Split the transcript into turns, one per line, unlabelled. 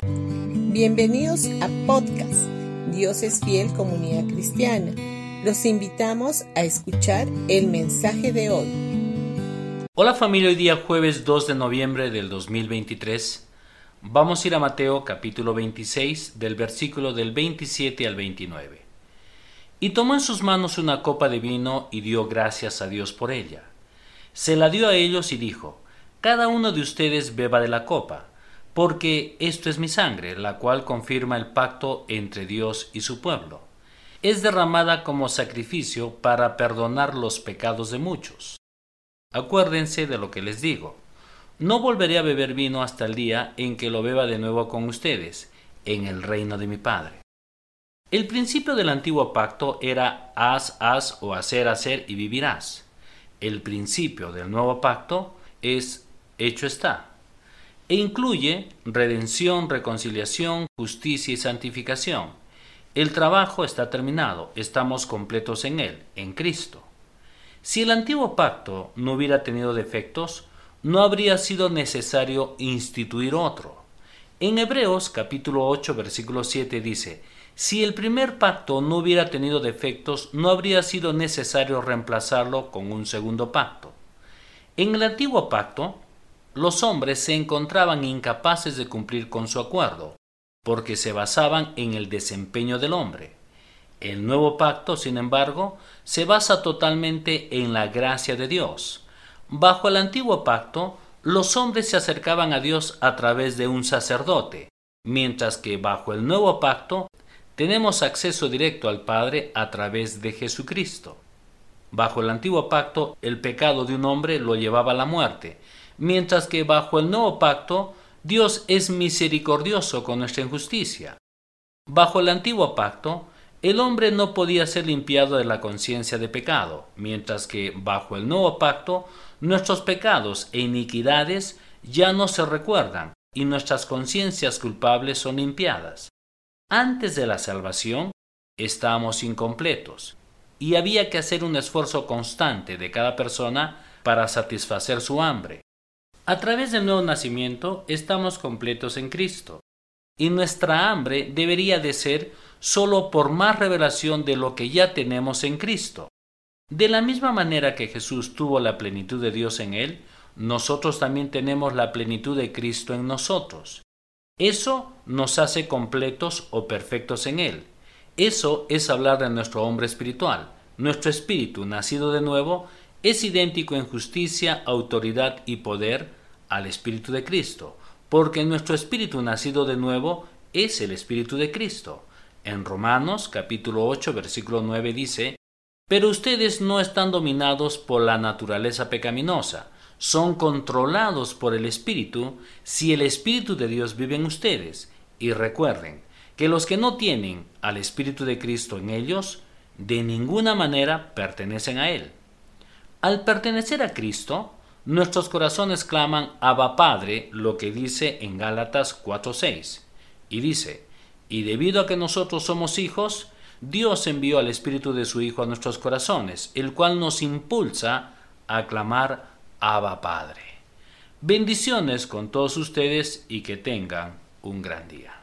Bienvenidos a podcast Dios es fiel comunidad cristiana. Los invitamos a escuchar el mensaje de hoy.
Hola familia, hoy día jueves 2 de noviembre del 2023 vamos a ir a Mateo capítulo 26 del versículo del 27 al 29. Y tomó en sus manos una copa de vino y dio gracias a Dios por ella. Se la dio a ellos y dijo, Cada uno de ustedes beba de la copa, porque esto es mi sangre, la cual confirma el pacto entre Dios y su pueblo. Es derramada como sacrificio para perdonar los pecados de muchos. Acuérdense de lo que les digo. No volveré a beber vino hasta el día en que lo beba de nuevo con ustedes, en el reino de mi Padre. El principio del antiguo pacto era haz, haz o hacer, hacer y vivirás. El principio del nuevo pacto es hecho está e incluye redención, reconciliación, justicia y santificación. El trabajo está terminado, estamos completos en él, en Cristo. Si el antiguo pacto no hubiera tenido defectos, no habría sido necesario instituir otro. En Hebreos capítulo 8 versículo 7 dice, si el primer pacto no hubiera tenido defectos, no habría sido necesario reemplazarlo con un segundo pacto. En el antiguo pacto, los hombres se encontraban incapaces de cumplir con su acuerdo, porque se basaban en el desempeño del hombre. El nuevo pacto, sin embargo, se basa totalmente en la gracia de Dios. Bajo el antiguo pacto, los hombres se acercaban a Dios a través de un sacerdote, mientras que bajo el nuevo pacto tenemos acceso directo al Padre a través de Jesucristo. Bajo el antiguo pacto, el pecado de un hombre lo llevaba a la muerte, mientras que bajo el nuevo pacto, Dios es misericordioso con nuestra injusticia. Bajo el antiguo pacto, el hombre no podía ser limpiado de la conciencia de pecado, mientras que bajo el nuevo pacto, nuestros pecados e iniquidades ya no se recuerdan y nuestras conciencias culpables son limpiadas. Antes de la salvación estábamos incompletos y había que hacer un esfuerzo constante de cada persona para satisfacer su hambre. A través del nuevo nacimiento estamos completos en Cristo y nuestra hambre debería de ser solo por más revelación de lo que ya tenemos en Cristo. De la misma manera que Jesús tuvo la plenitud de Dios en él, nosotros también tenemos la plenitud de Cristo en nosotros. Eso nos hace completos o perfectos en Él. Eso es hablar de nuestro hombre espiritual. Nuestro espíritu, nacido de nuevo, es idéntico en justicia, autoridad y poder al espíritu de Cristo, porque nuestro espíritu nacido de nuevo es el espíritu de Cristo. En Romanos capítulo 8 versículo 9 dice, Pero ustedes no están dominados por la naturaleza pecaminosa, son controlados por el Espíritu si el Espíritu de Dios vive en ustedes. Y recuerden que los que no tienen al Espíritu de Cristo en ellos, de ninguna manera pertenecen a Él. Al pertenecer a Cristo, nuestros corazones claman Abba Padre, lo que dice en Gálatas 4:6. Y dice, y debido a que nosotros somos hijos, Dios envió al Espíritu de su Hijo a nuestros corazones, el cual nos impulsa a clamar Abba Padre. Bendiciones con todos ustedes y que tengan un gran día.